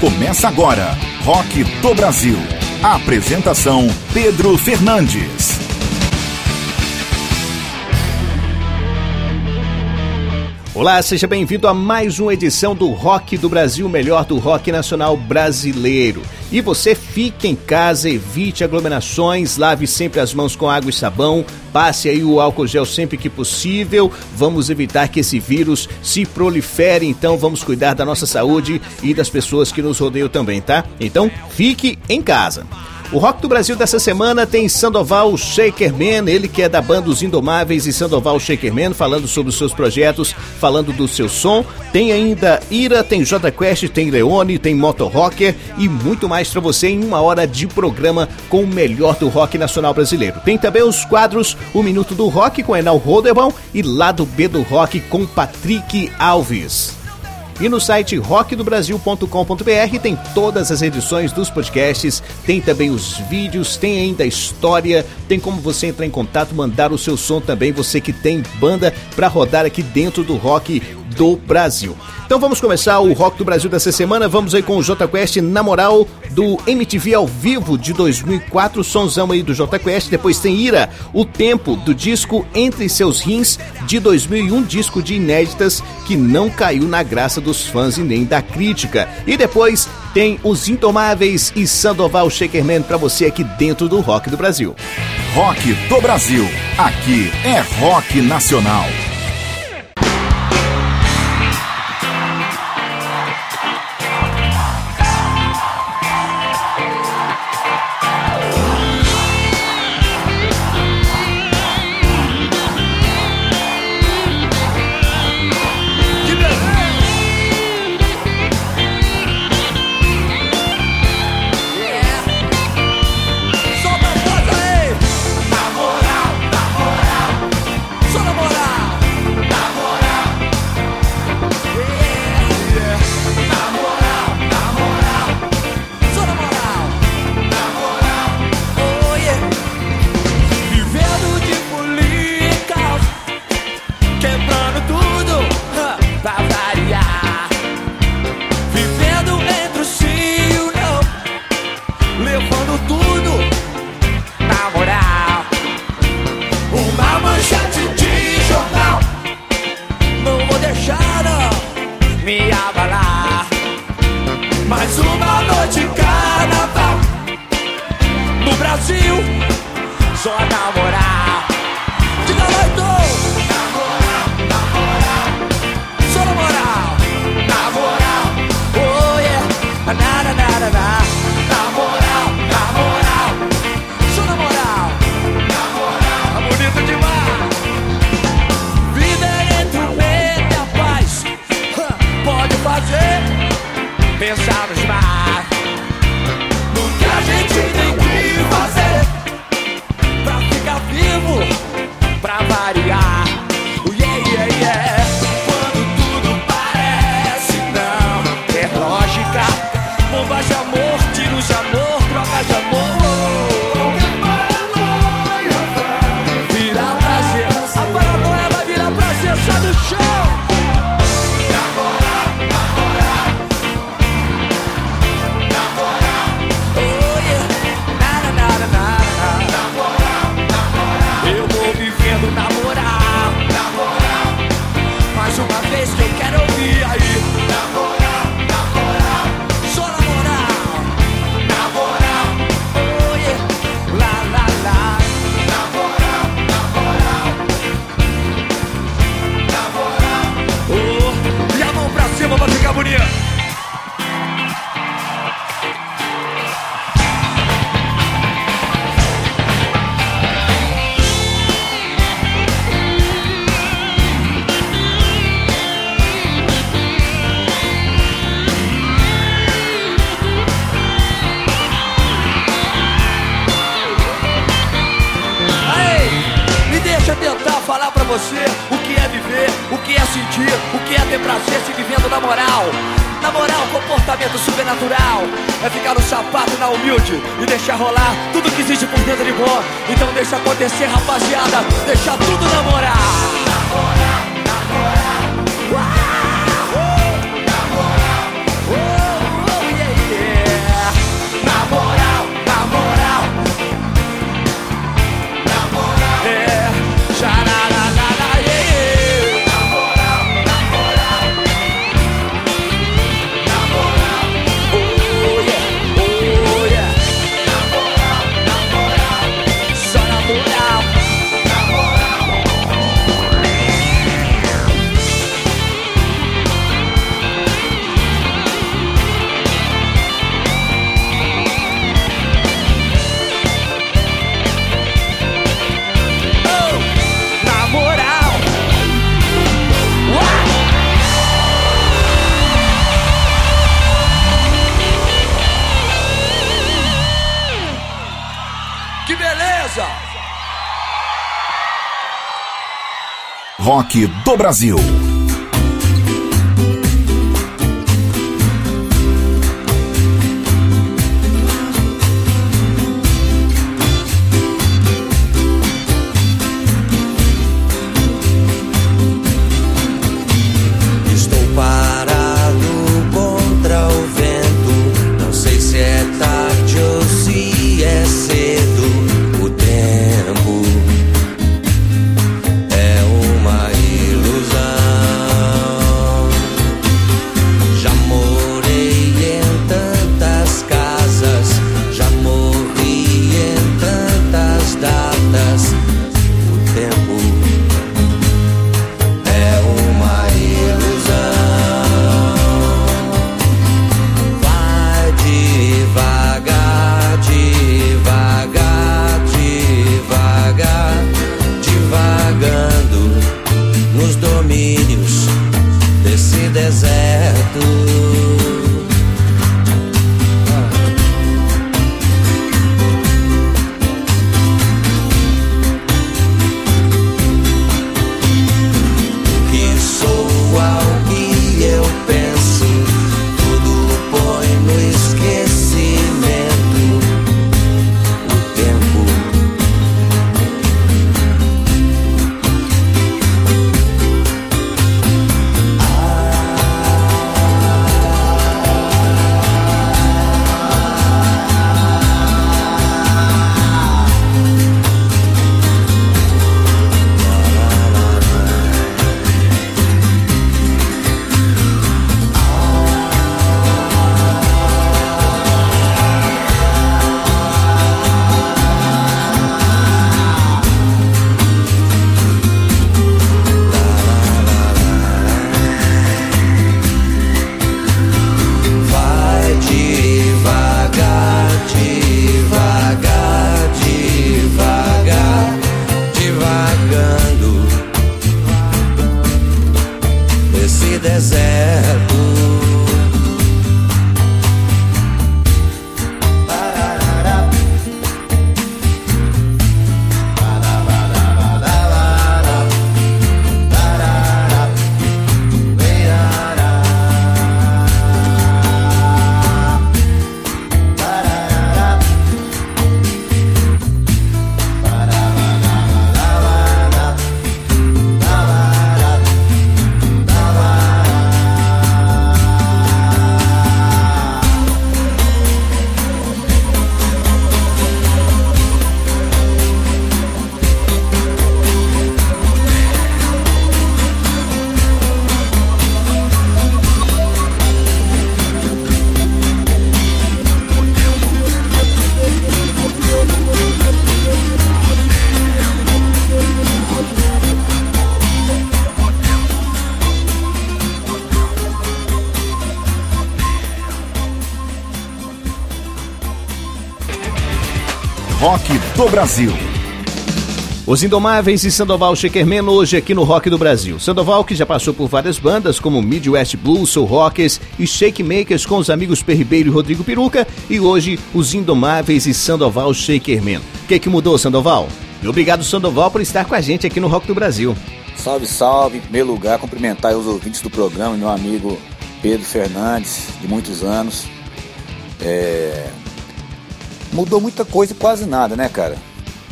Começa agora, Rock do Brasil. Apresentação Pedro Fernandes. Olá, seja bem-vindo a mais uma edição do Rock do Brasil, melhor do rock nacional brasileiro. E você fique em casa, evite aglomerações, lave sempre as mãos com água e sabão, passe aí o álcool gel sempre que possível. Vamos evitar que esse vírus se prolifere, então vamos cuidar da nossa saúde e das pessoas que nos rodeiam também, tá? Então, fique em casa. O Rock do Brasil dessa semana tem Sandoval Shakerman, ele que é da banda Os Indomáveis e Sandoval Shakerman, falando sobre os seus projetos, falando do seu som. Tem ainda Ira, tem J Quest, tem Leone, tem Moto Rocker e muito mais para você em uma hora de programa com o melhor do rock nacional brasileiro. Tem também os quadros O Minuto do Rock com Enal Roderbal e Lado B do Rock com Patrick Alves. E no site rockdobrasil.com.br tem todas as edições dos podcasts, tem também os vídeos, tem ainda a história, tem como você entrar em contato, mandar o seu som também, você que tem banda para rodar aqui dentro do rock do Brasil. Então vamos começar o Rock do Brasil dessa semana. Vamos aí com o J Quest na moral do MTV ao vivo de 2004, sonzão aí do J Quest. Depois tem Ira, o tempo do disco Entre Seus Rins de 2001, disco de inéditas que não caiu na graça dos fãs e nem da crítica. E depois tem Os Intomáveis e Sandoval Shakerman para você aqui dentro do Rock do Brasil. Rock do Brasil. Aqui é rock nacional. Rock do Brasil. Brasil. Os Indomáveis e Sandoval Shakerman hoje aqui no Rock do Brasil. Sandoval que já passou por várias bandas como Midwest Blues, Soul Rockers e Shake Makers com os amigos Perribeiro e Rodrigo Peruca e hoje os Indomáveis e Sandoval Shakerman. O que, que mudou, Sandoval? E obrigado, Sandoval, por estar com a gente aqui no Rock do Brasil. Salve, salve. Em primeiro lugar, cumprimentar os ouvintes do programa, meu amigo Pedro Fernandes, de muitos anos. É, mudou muita coisa e quase nada, né, cara?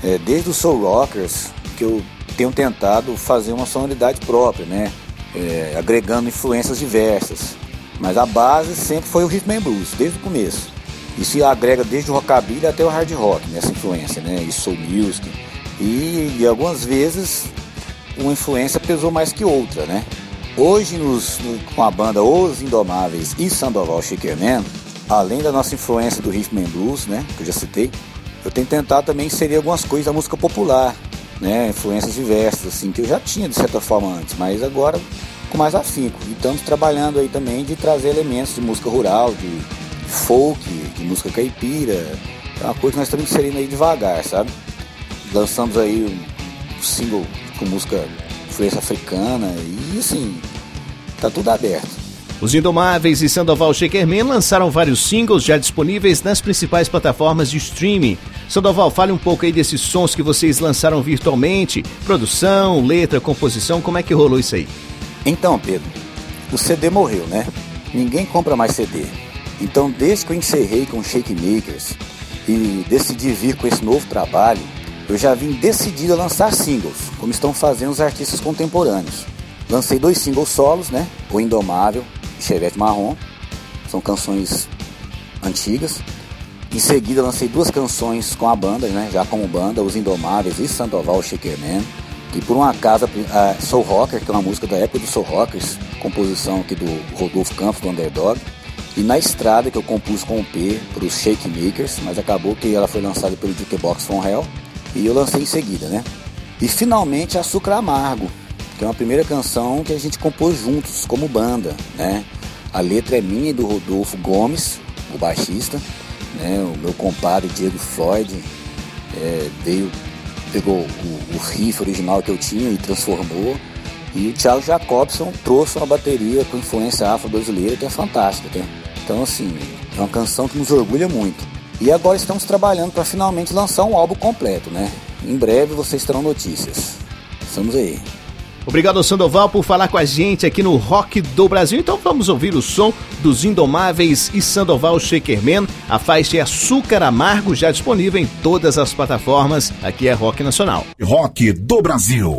É, desde os Soul Rockers, que eu tenho tentado fazer uma sonoridade própria, né? É, agregando influências diversas. Mas a base sempre foi o rhythm and blues, desde o começo. Se agrega desde o rockabilly até o hard rock, nessa influência, né? E soul music. E, e algumas vezes uma influência pesou mais que outra, né? Hoje, nos, no, com a banda Os Indomáveis e Sandoval Shakerman, além da nossa influência do rhythm and blues, né, que eu já citei, eu tenho tentado também inserir algumas coisas da música popular, né, influências diversas, assim, que eu já tinha de certa forma antes, mas agora com mais afinco. E estamos trabalhando aí também de trazer elementos de música rural, de folk, de música caipira, é uma coisa que nós estamos inserindo aí devagar, sabe? Lançamos aí um single com música influência africana e assim, tá tudo aberto. Os Indomáveis e Sandoval Shakerman lançaram vários singles já disponíveis nas principais plataformas de streaming. Sandoval, fale um pouco aí desses sons que vocês lançaram virtualmente, produção, letra, composição, como é que rolou isso aí? Então, Pedro, o CD morreu, né? Ninguém compra mais CD. Então, desde que eu encerrei com Shake Makers e decidi vir com esse novo trabalho, eu já vim decidido a lançar singles, como estão fazendo os artistas contemporâneos. Lancei dois singles solos, né? O Indomável Chevette Marrom. São canções antigas. Em seguida lancei duas canções com a banda, né, já como banda, Os Indomáveis e Sandoval Shakerman. E por um acaso, a Soul Rocker, que é uma música da época do Soul Rockers, composição aqui do Rodolfo Campos, do Underdog. E na estrada, que eu compus com o P para os Shake Makers, mas acabou que ela foi lançada pelo Jukebox From Hell. E eu lancei em seguida, né? E finalmente Açúcar Amargo, que é uma primeira canção que a gente compôs juntos, como banda, né? A letra é minha e do Rodolfo Gomes, o baixista, né? O meu compadre Diego Floyd é, veio, pegou o, o riff original que eu tinha e transformou. E o Thiago Jacobson trouxe uma bateria com influência afro-brasileira que é fantástica, né? Então, assim, é uma canção que nos orgulha muito. E agora estamos trabalhando para finalmente lançar um álbum completo, né? Em breve vocês terão notícias. Estamos aí. Obrigado, Sandoval, por falar com a gente aqui no Rock do Brasil. Então vamos ouvir o som dos Indomáveis e Sandoval Shakerman. A faixa é Açúcar Amargo, já disponível em todas as plataformas. Aqui é Rock Nacional. Rock do Brasil.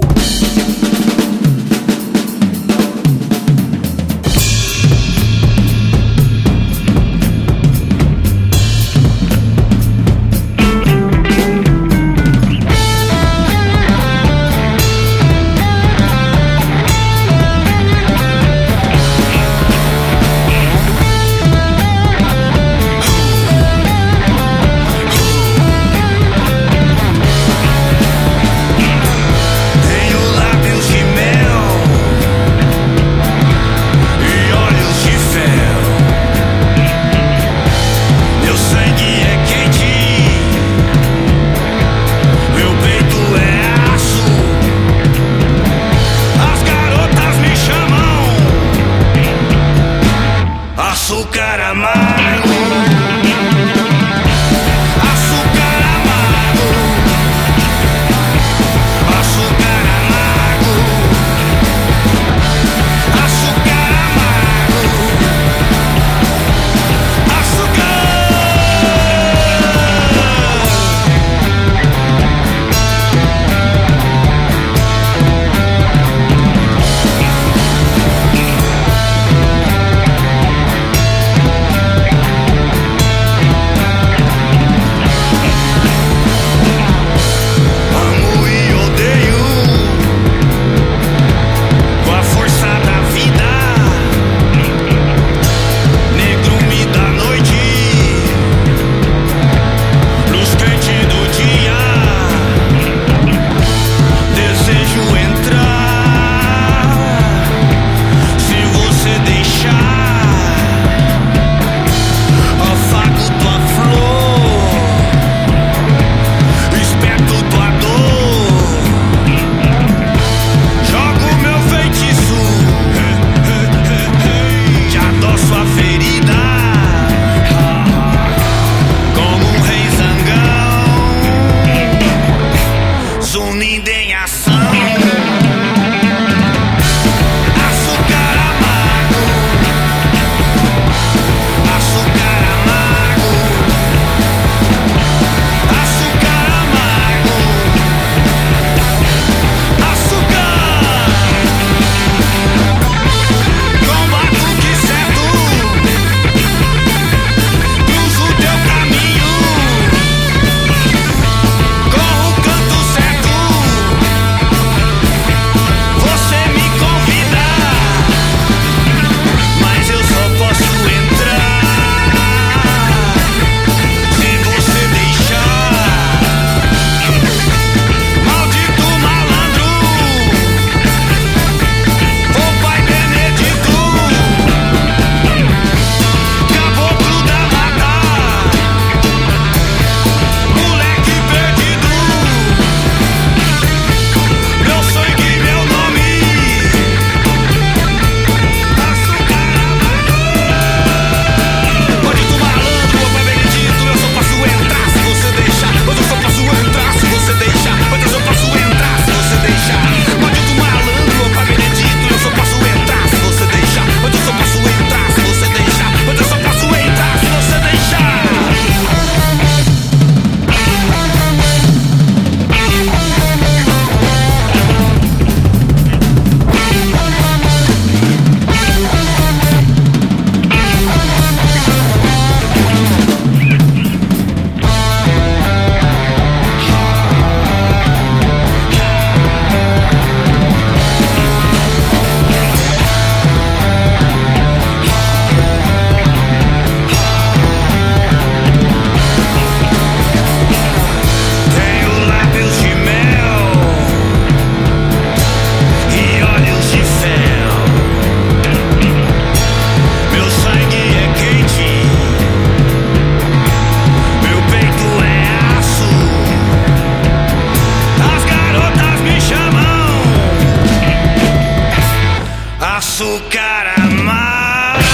nosso cara amargo.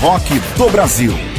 Rock do Brasil.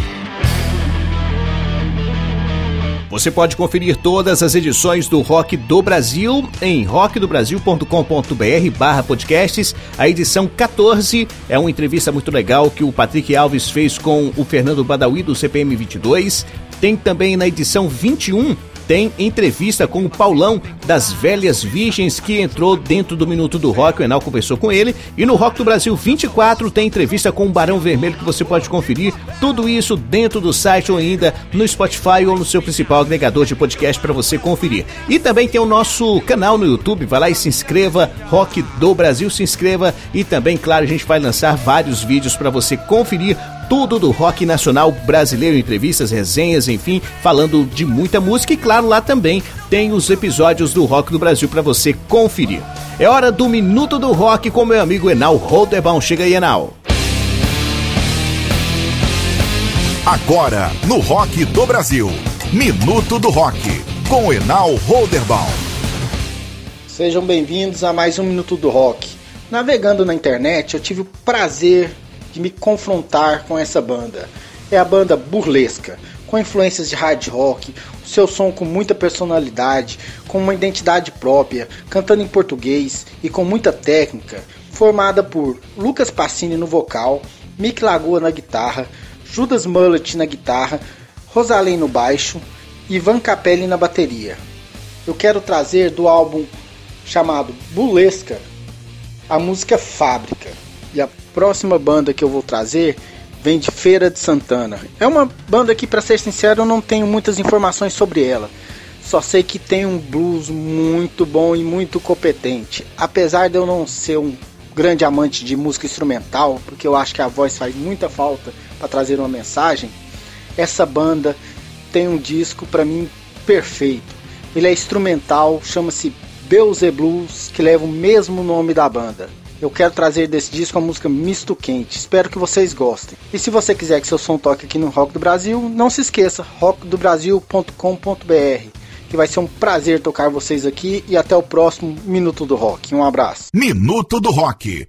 Você pode conferir todas as edições do Rock do Brasil em rockdobrasil.com.br barra podcasts. A edição 14 é uma entrevista muito legal que o Patrick Alves fez com o Fernando Badawi do CPM 22. Tem também na edição 21 tem entrevista com o Paulão das Velhas Virgens, que entrou dentro do Minuto do Rock. O Enal conversou com ele. E no Rock do Brasil 24 tem entrevista com o Barão Vermelho, que você pode conferir. Tudo isso dentro do site ou ainda no Spotify ou no seu principal agregador de podcast para você conferir. E também tem o nosso canal no YouTube. Vai lá e se inscreva. Rock do Brasil, se inscreva. E também, claro, a gente vai lançar vários vídeos para você conferir tudo do rock nacional brasileiro, entrevistas, resenhas, enfim, falando de muita música e claro, lá também tem os episódios do Rock do Brasil para você conferir. É hora do Minuto do Rock com meu amigo Enal Rodebaum. Chega aí, Enal. Agora, no Rock do Brasil, Minuto do Rock, com Enal Roderbaum. Sejam bem-vindos a mais um Minuto do Rock. Navegando na internet, eu tive o prazer me confrontar com essa banda. É a banda Burlesca, com influências de hard rock, o seu som com muita personalidade, com uma identidade própria, cantando em português e com muita técnica, formada por Lucas Passini no vocal, Mick Lagoa na guitarra, Judas Mullet na guitarra, Rosalém no baixo e Ivan Capelli na bateria. Eu quero trazer do álbum chamado Burlesca a música Fábrica. E a próxima banda que eu vou trazer vem de Feira de Santana. É uma banda que, para ser sincero, eu não tenho muitas informações sobre ela. Só sei que tem um blues muito bom e muito competente. Apesar de eu não ser um grande amante de música instrumental, porque eu acho que a voz faz muita falta para trazer uma mensagem, essa banda tem um disco para mim perfeito. Ele é instrumental, chama-se Blues, que leva o mesmo nome da banda eu quero trazer desse disco a música Misto Quente. Espero que vocês gostem. E se você quiser que seu som toque aqui no Rock do Brasil, não se esqueça, rockdobrasil.com.br que vai ser um prazer tocar vocês aqui e até o próximo Minuto do Rock. Um abraço. Minuto do Rock.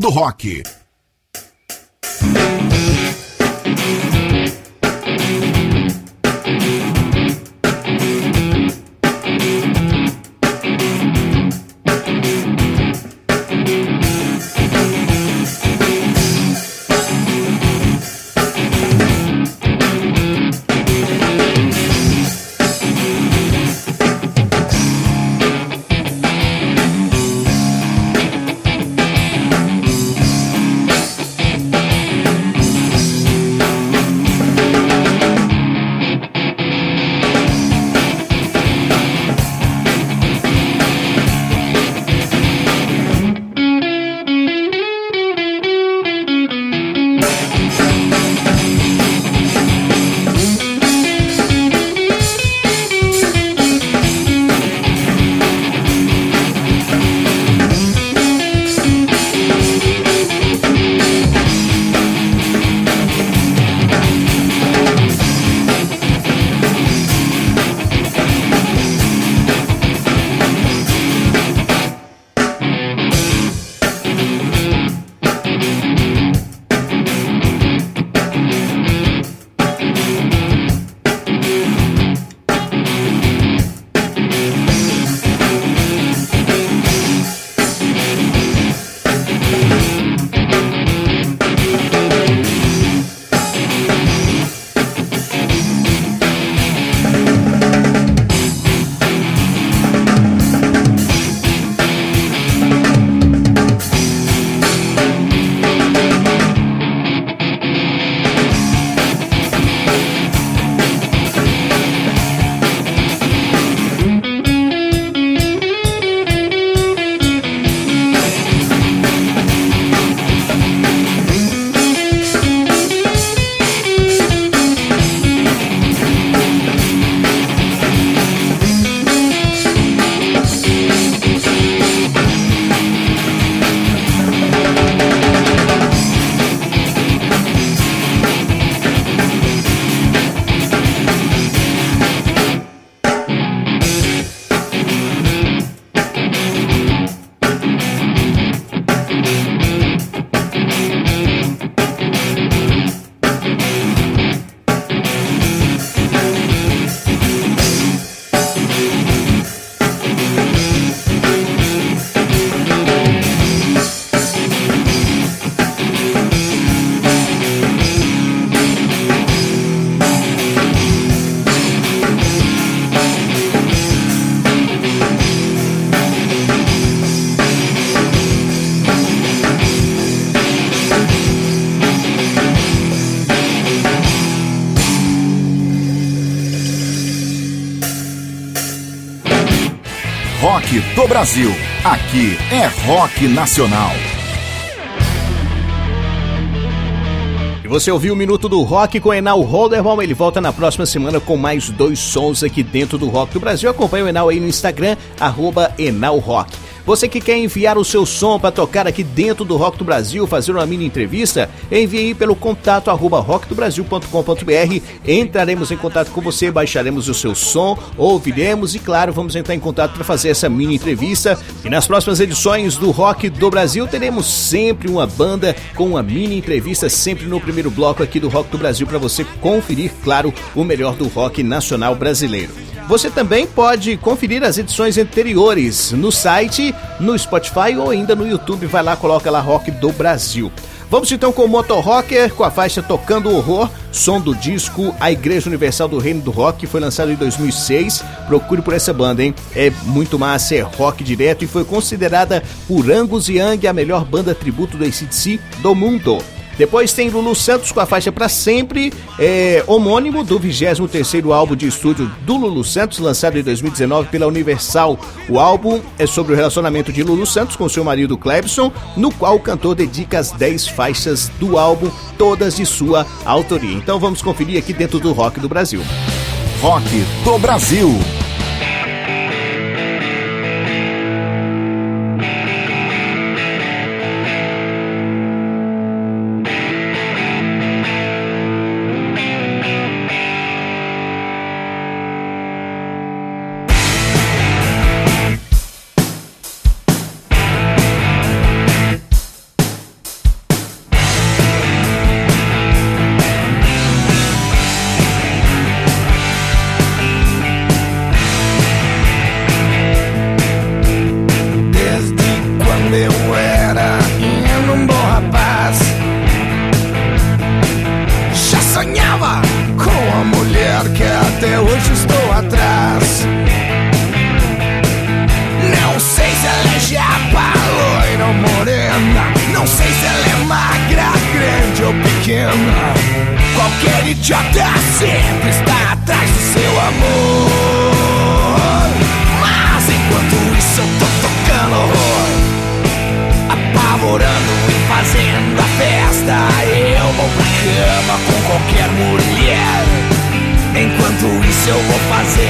Do Rock. Do Brasil. Aqui é Rock Nacional. E você ouviu o Minuto do Rock com Enal Holderbaum. Ele volta na próxima semana com mais dois sons aqui dentro do Rock do Brasil. Acompanhe o Enal aí no Instagram, arroba Enal Rock. Você que quer enviar o seu som para tocar aqui dentro do Rock do Brasil, fazer uma mini entrevista, envie pelo contato arroba rockdobrasil.com.br. Entraremos em contato com você, baixaremos o seu som, ouviremos e, claro, vamos entrar em contato para fazer essa mini entrevista. E nas próximas edições do Rock do Brasil, teremos sempre uma banda com uma mini entrevista, sempre no primeiro bloco aqui do Rock do Brasil, para você conferir, claro, o melhor do rock nacional brasileiro. Você também pode conferir as edições anteriores no site, no Spotify ou ainda no YouTube. Vai lá, coloca lá Rock do Brasil. Vamos então com o Motor Rocker, com a faixa Tocando Horror, som do disco A Igreja Universal do Reino do Rock, foi lançado em 2006. Procure por essa banda, hein? É muito massa, é rock direto e foi considerada por Angus Young a melhor banda tributo do ACDC do mundo. Depois tem Lulu Santos com a faixa Pra Sempre, é, homônimo do 23º álbum de estúdio do Lulu Santos, lançado em 2019 pela Universal. O álbum é sobre o relacionamento de Lulu Santos com seu marido Clebson, no qual o cantor dedica as 10 faixas do álbum, todas de sua autoria. Então vamos conferir aqui dentro do Rock do Brasil. Rock do Brasil. eu vou fazer.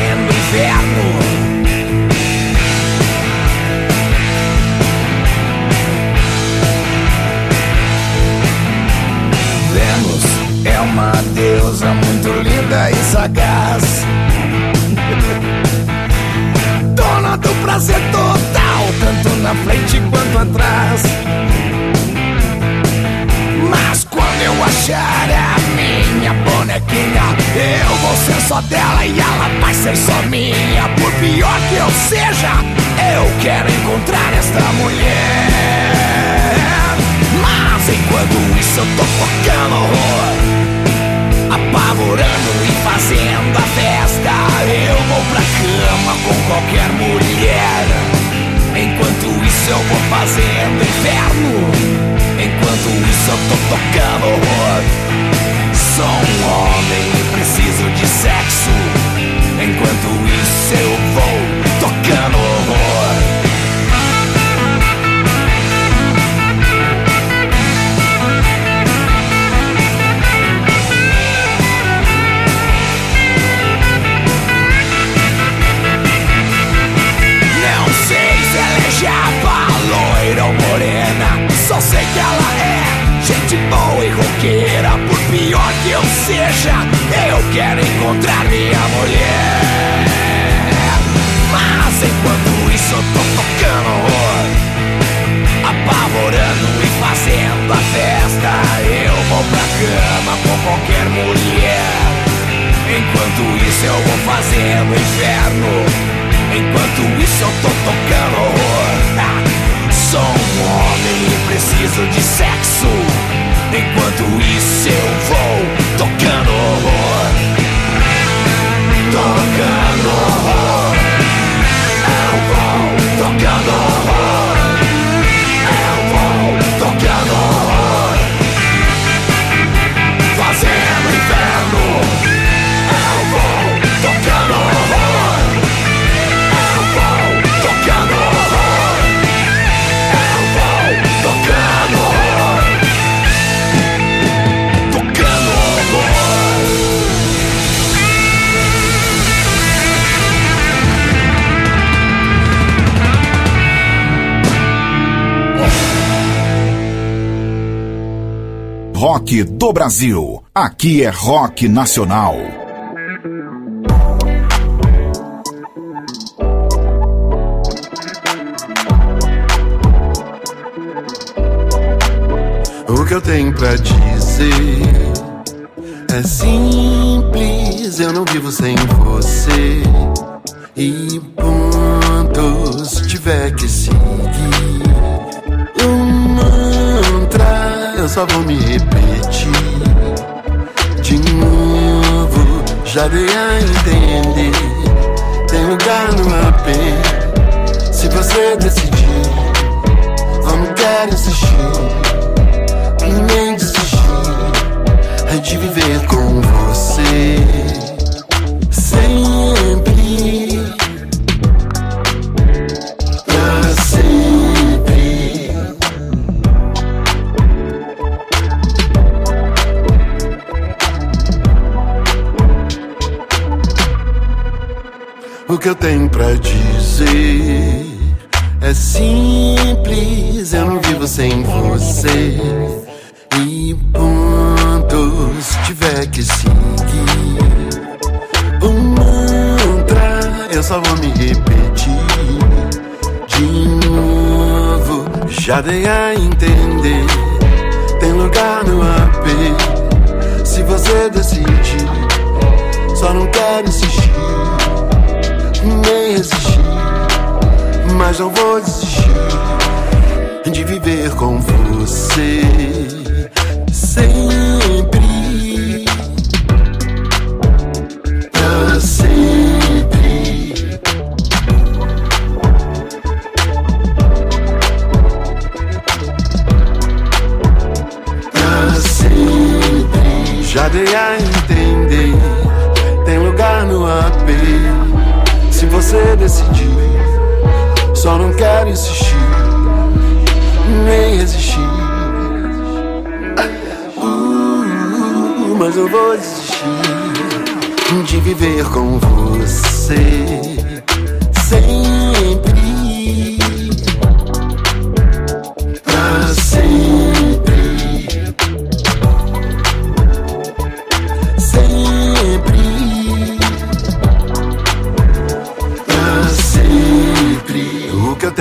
rock do Brasil. Aqui é rock nacional. O que eu tenho pra ti? O que eu tenho pra dizer é simples. Eu não vivo sem você. E ponto, se tiver que seguir o mantra, eu só vou me repetir de novo. Já dei a entender. Tem lugar no AP. Se você decidir, só não quero insistir. mas não vou desistir de viver com você sempre. Pra sempre. Pra sempre. Já dei a entender. Tem lugar no apê. Se você decidir só não quero insistir, nem resistir. Uh, mas eu vou desistir de viver com você sempre.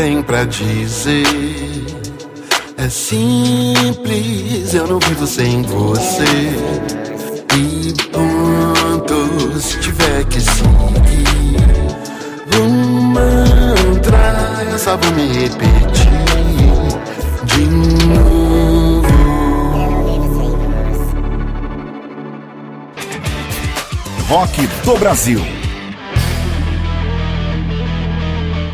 Tenho pra dizer é simples. Eu não vivo sem você. E ponto, se tiver que seguir um mantra, eu só vou me repetir de novo. Rock do Brasil.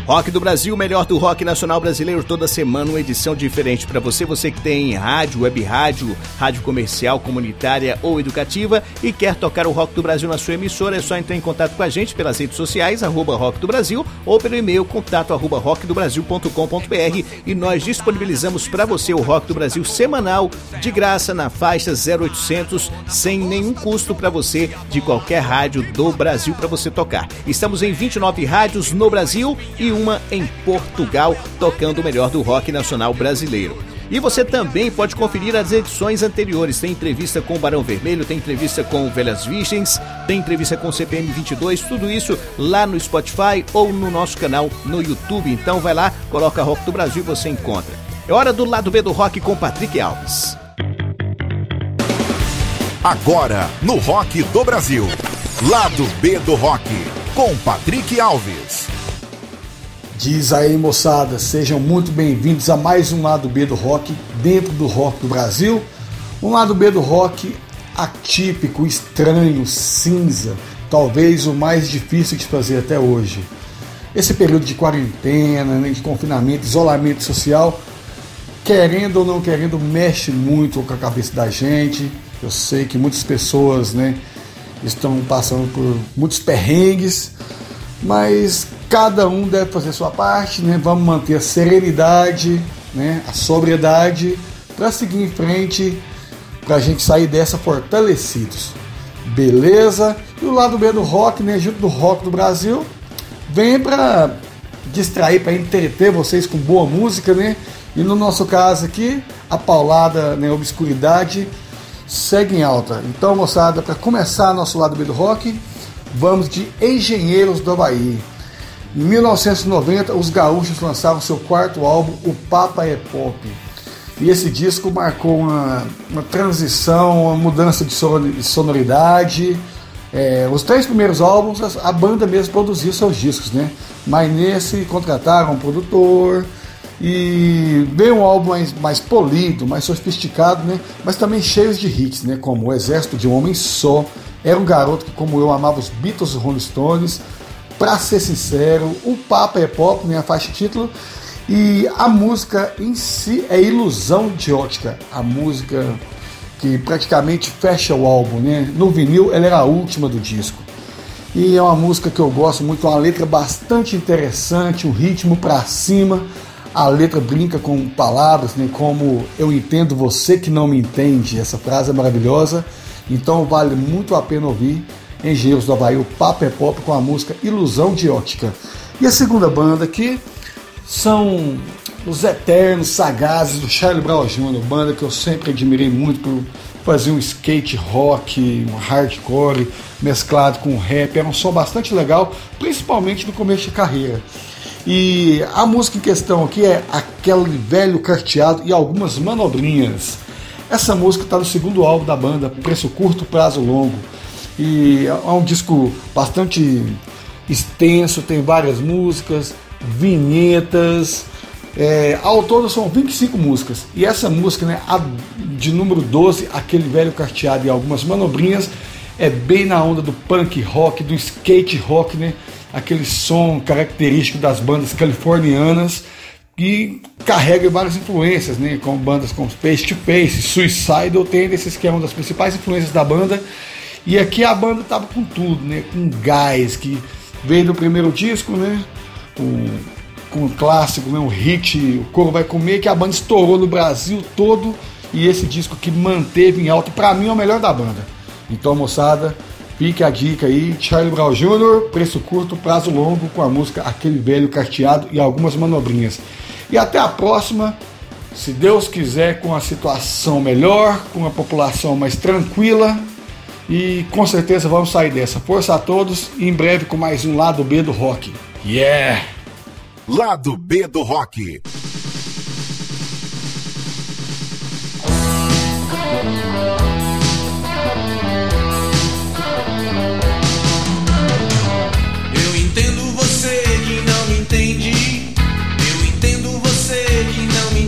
Rock do Brasil, melhor do rock nacional brasileiro, toda semana uma edição diferente para você, você que tem rádio, web rádio, rádio comercial, comunitária ou educativa e quer tocar o Rock do Brasil na sua emissora, é só entrar em contato com a gente pelas redes sociais, arroba Rock do Brasil, ou pelo e-mail contato arroba rockdobrasil.com.br e nós disponibilizamos para você o Rock do Brasil semanal, de graça, na faixa 0800, sem nenhum custo para você, de qualquer rádio do Brasil para você tocar. Estamos em 29 rádios no Brasil e uma em Portugal, tocando o melhor do rock nacional brasileiro. E você também pode conferir as edições anteriores. Tem entrevista com o Barão Vermelho, tem entrevista com o Velhas Virgens, tem entrevista com o CPM 22, tudo isso lá no Spotify ou no nosso canal no YouTube. Então vai lá, coloca Rock do Brasil e você encontra. É hora do lado B do rock com Patrick Alves. Agora, no Rock do Brasil. Lado B do Rock, com Patrick Alves. Diz aí, moçada, sejam muito bem-vindos a mais um lado B do rock dentro do rock do Brasil. Um lado B do rock atípico, estranho, cinza, talvez o mais difícil de fazer até hoje. Esse período de quarentena, né, de confinamento, isolamento social, querendo ou não querendo, mexe muito com a cabeça da gente. Eu sei que muitas pessoas né, estão passando por muitos perrengues, mas cada um deve fazer sua parte, né? Vamos manter a serenidade, né? A sobriedade para seguir em frente, para a gente sair dessa fortalecidos. Beleza? E o lado B do rock, né? Junto do rock do Brasil, vem para distrair, para entreter vocês com boa música, né? E no nosso caso aqui, a paulada, né? Obscuridade segue em alta. Então, moçada, para começar nosso lado B do rock, vamos de Engenheiros do Havaí. Em 1990, os gaúchos lançaram seu quarto álbum, O Papa é Pop. E esse disco marcou uma, uma transição, uma mudança de sonoridade. É, os três primeiros álbuns, a banda mesmo produziu seus discos, né? Mas nesse contrataram um produtor e veio um álbum mais, mais polido, mais sofisticado, né? Mas também cheio de hits, né? Como O Exército de um Homem Só. Era um garoto que, como eu, amava os Beatles e Rolling Stones Pra ser sincero, o Papa é pop, né, a faixa título, e a música em si é ilusão de ótica. A música que praticamente fecha o álbum, né? No vinil ela era a última do disco. E é uma música que eu gosto muito, uma letra bastante interessante, um ritmo para cima. A letra brinca com palavras, né, como eu entendo você que não me entende. Essa frase é maravilhosa. Então vale muito a pena ouvir. Engenheiros do Havaí, o Papo é Pop com a música Ilusão de Ótica. E a segunda banda aqui são os eternos sagazes do Charlie Brown Jr., banda que eu sempre admirei muito por fazer um skate rock, um hardcore mesclado com rap. Era um som bastante legal, principalmente no começo de carreira. E a música em questão aqui é aquele velho carteado e algumas manobrinhas. Essa música está no segundo álbum da banda, Preço Curto, Prazo Longo. E é um disco bastante extenso, tem várias músicas, vinhetas. É, ao todo são 25 músicas. E essa música, né, a, de número 12, aquele velho carteado e algumas manobrinhas, é bem na onda do punk rock, do skate rock, né? Aquele som característico das bandas californianas que carrega várias influências, né, com bandas como Space to Pace, Suicidal Tendencies, que é uma das principais influências da banda. E aqui a banda tava com tudo, né, com gás que veio do primeiro disco, né, com, com um clássico, né, um hit, o Coro vai comer, que a banda estourou no Brasil todo e esse disco que manteve em alta, para mim é o melhor da banda. Então, moçada, Fique a dica aí, Charlie Brown Jr., preço curto, prazo longo, com a música Aquele Velho Carteado e algumas manobrinhas. E até a próxima, se Deus quiser, com a situação melhor, com a população mais tranquila. E com certeza vamos sair dessa. Força a todos e em breve com mais um Lado B do Rock. Yeah! Lado B do Rock.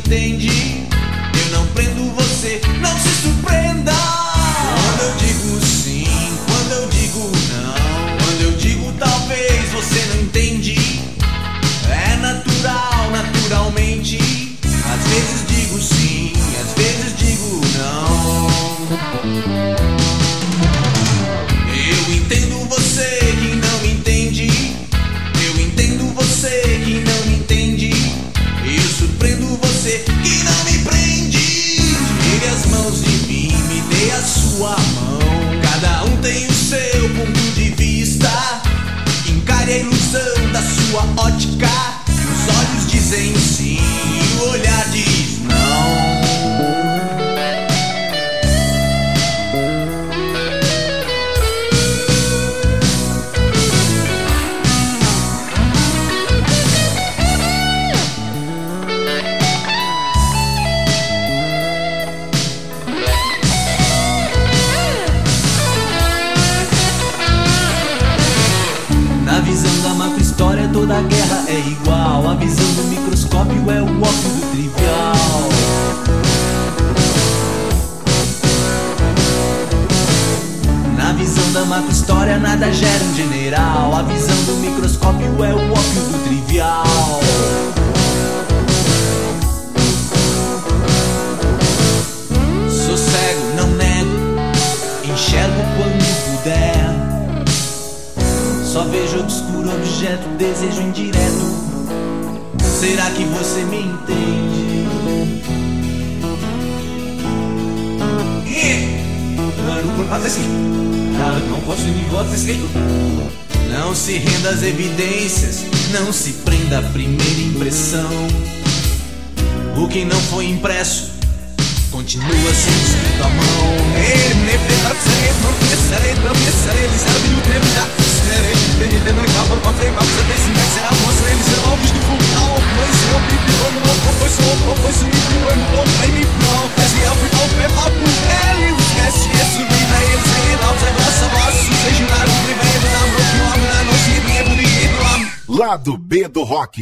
entende. Eu não prendo você, sua ótica os olhos dizem sim. do rock.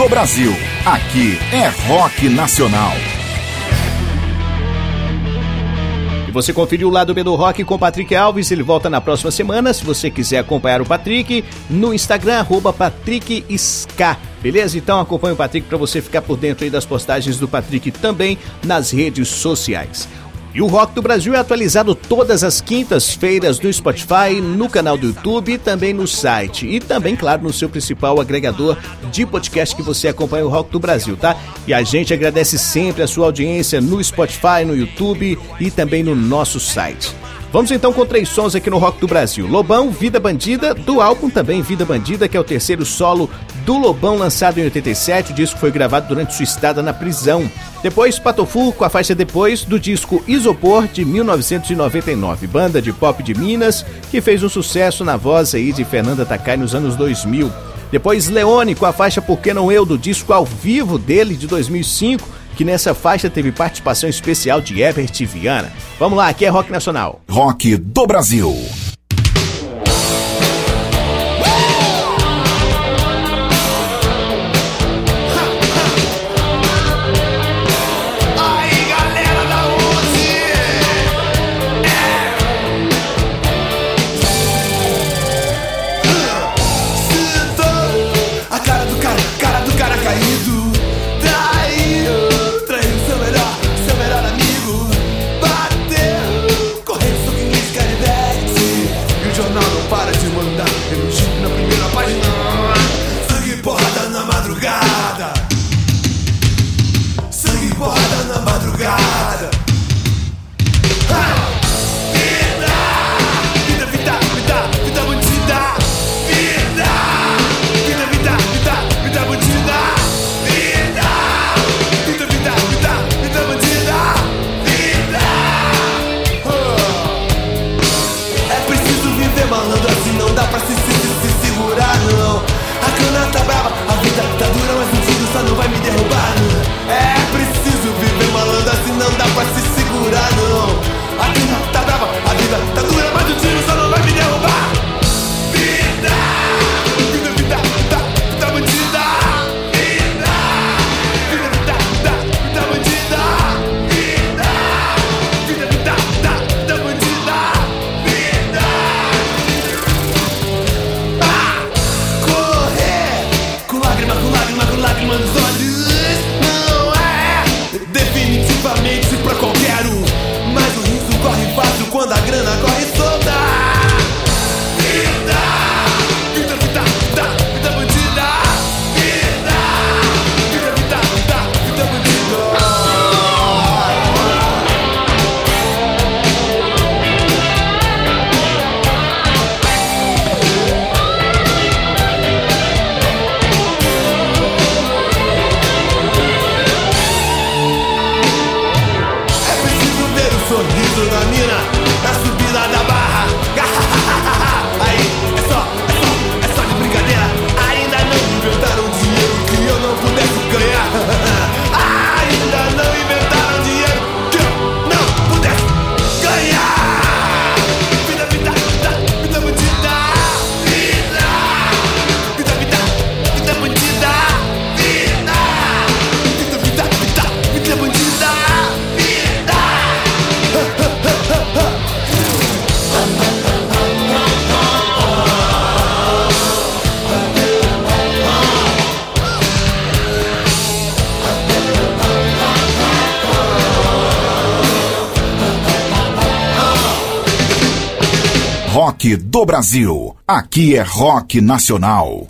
Do Brasil. Aqui é rock nacional. E você conferiu o lado B do Rock com Patrick Alves. Ele volta na próxima semana. Se você quiser acompanhar o Patrick, no Instagram, arroba. Beleza? Então acompanhe o Patrick para você ficar por dentro aí das postagens do Patrick também nas redes sociais. E o Rock do Brasil é atualizado todas as quintas-feiras no Spotify, no canal do YouTube e também no site. E também, claro, no seu principal agregador de podcast que você acompanha o Rock do Brasil, tá? E a gente agradece sempre a sua audiência no Spotify, no YouTube e também no nosso site. Vamos então com três sons aqui no Rock do Brasil. Lobão, Vida Bandida, do álbum também Vida Bandida, que é o terceiro solo do Lobão, lançado em 87. O disco foi gravado durante sua estada na prisão. Depois, Patofu, com a faixa Depois, do disco Isopor, de 1999. Banda de pop de Minas, que fez um sucesso na voz aí de Fernanda Takai nos anos 2000. Depois, Leone, com a faixa Por Que Não Eu, do disco ao vivo dele, de 2005 que nessa faixa teve participação especial de Herbert Viana. Vamos lá, aqui é Rock Nacional. Rock do Brasil. Do Brasil. Aqui é rock nacional.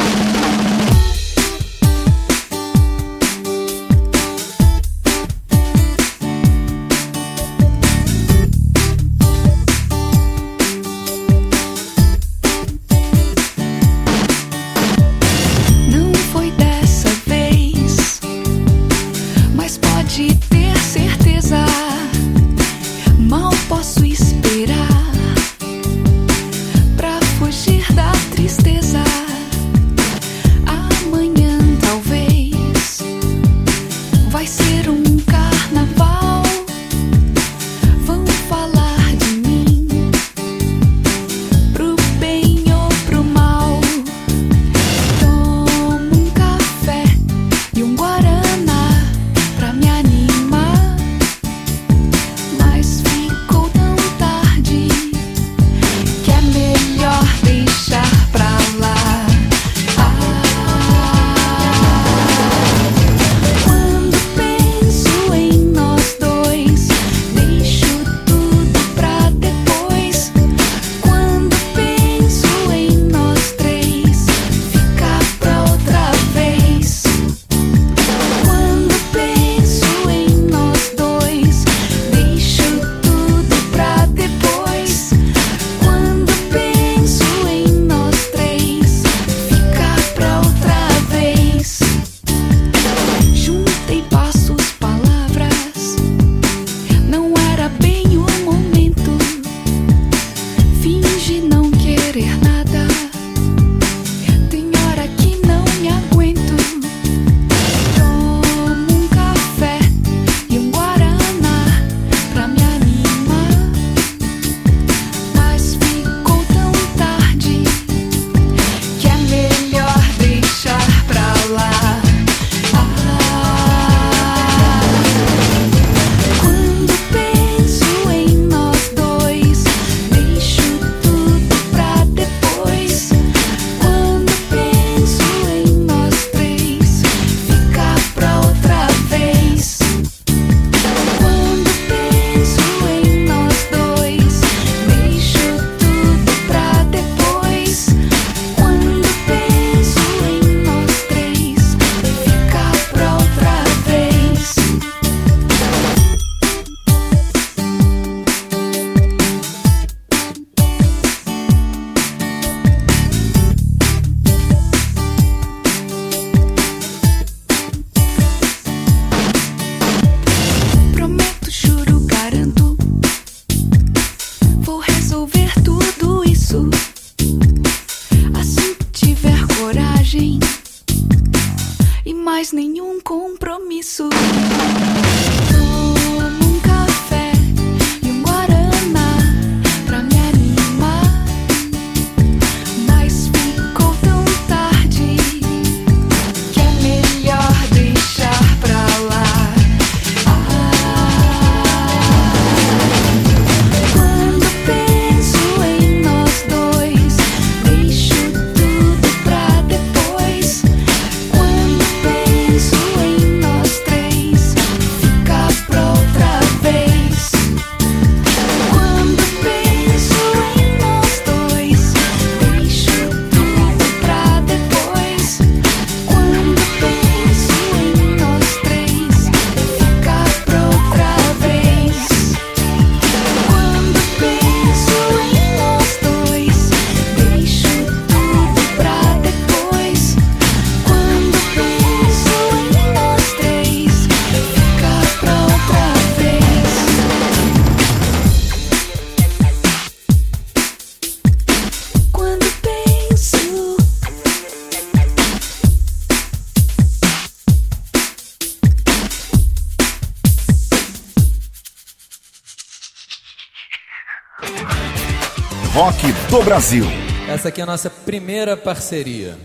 Brasil. Essa aqui é a nossa primeira parceria.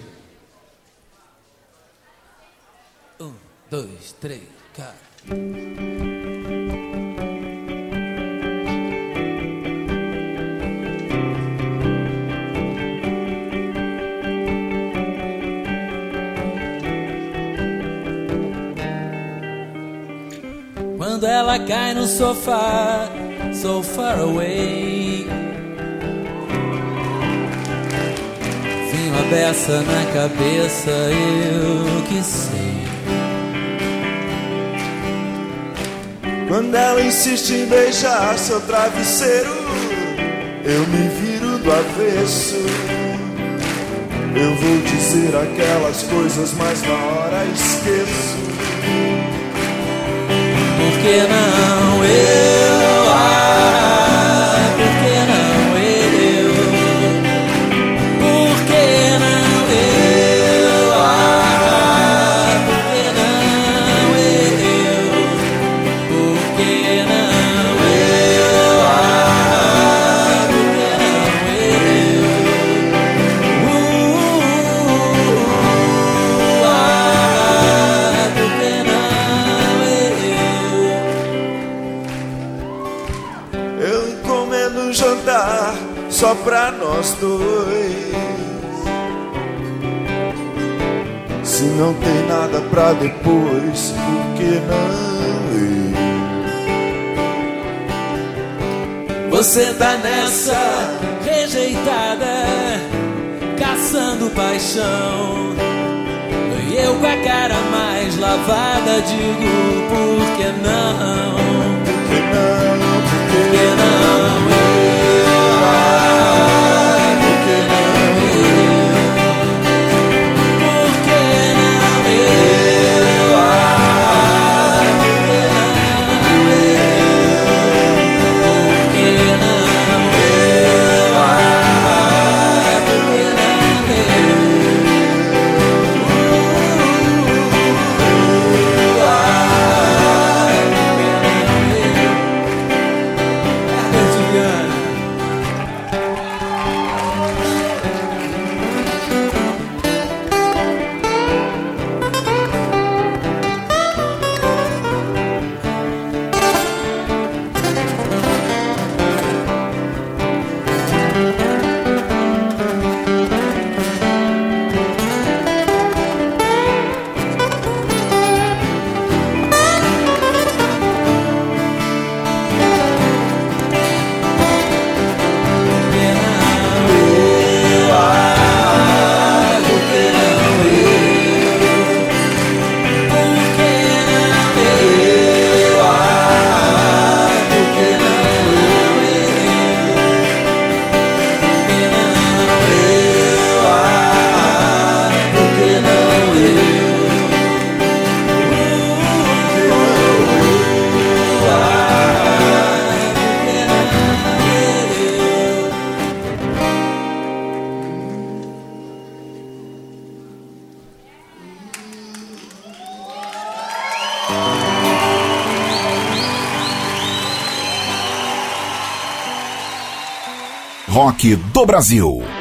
Um, dois, três, cara. Quando ela cai no sofá, so far away. Uma beça na cabeça, eu que sei. Quando ela insiste em beijar seu travesseiro, eu me viro do avesso. Eu vou dizer aquelas coisas, mas na hora esqueço. Por que não eu? Só pra nós dois. Se não tem nada pra depois, por que não? Você tá nessa rejeitada, caçando paixão. E eu com a cara mais lavada digo, por que não? Por que não? Por que não? Rock do Brasil.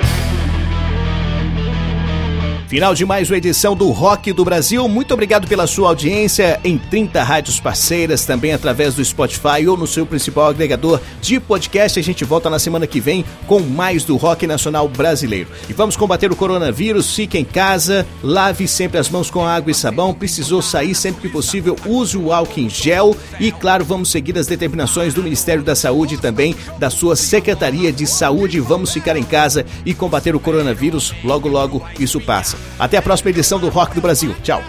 Final de mais uma edição do Rock do Brasil. Muito obrigado pela sua audiência em 30 rádios parceiras, também através do Spotify ou no seu principal agregador de podcast. A gente volta na semana que vem com mais do rock nacional brasileiro. E vamos combater o coronavírus. Fique em casa, lave sempre as mãos com água e sabão. Precisou sair sempre que possível, use o álcool em gel. E claro, vamos seguir as determinações do Ministério da Saúde e também da sua Secretaria de Saúde. Vamos ficar em casa e combater o coronavírus. Logo, logo isso passa. Até a próxima edição do Rock do Brasil. Tchau.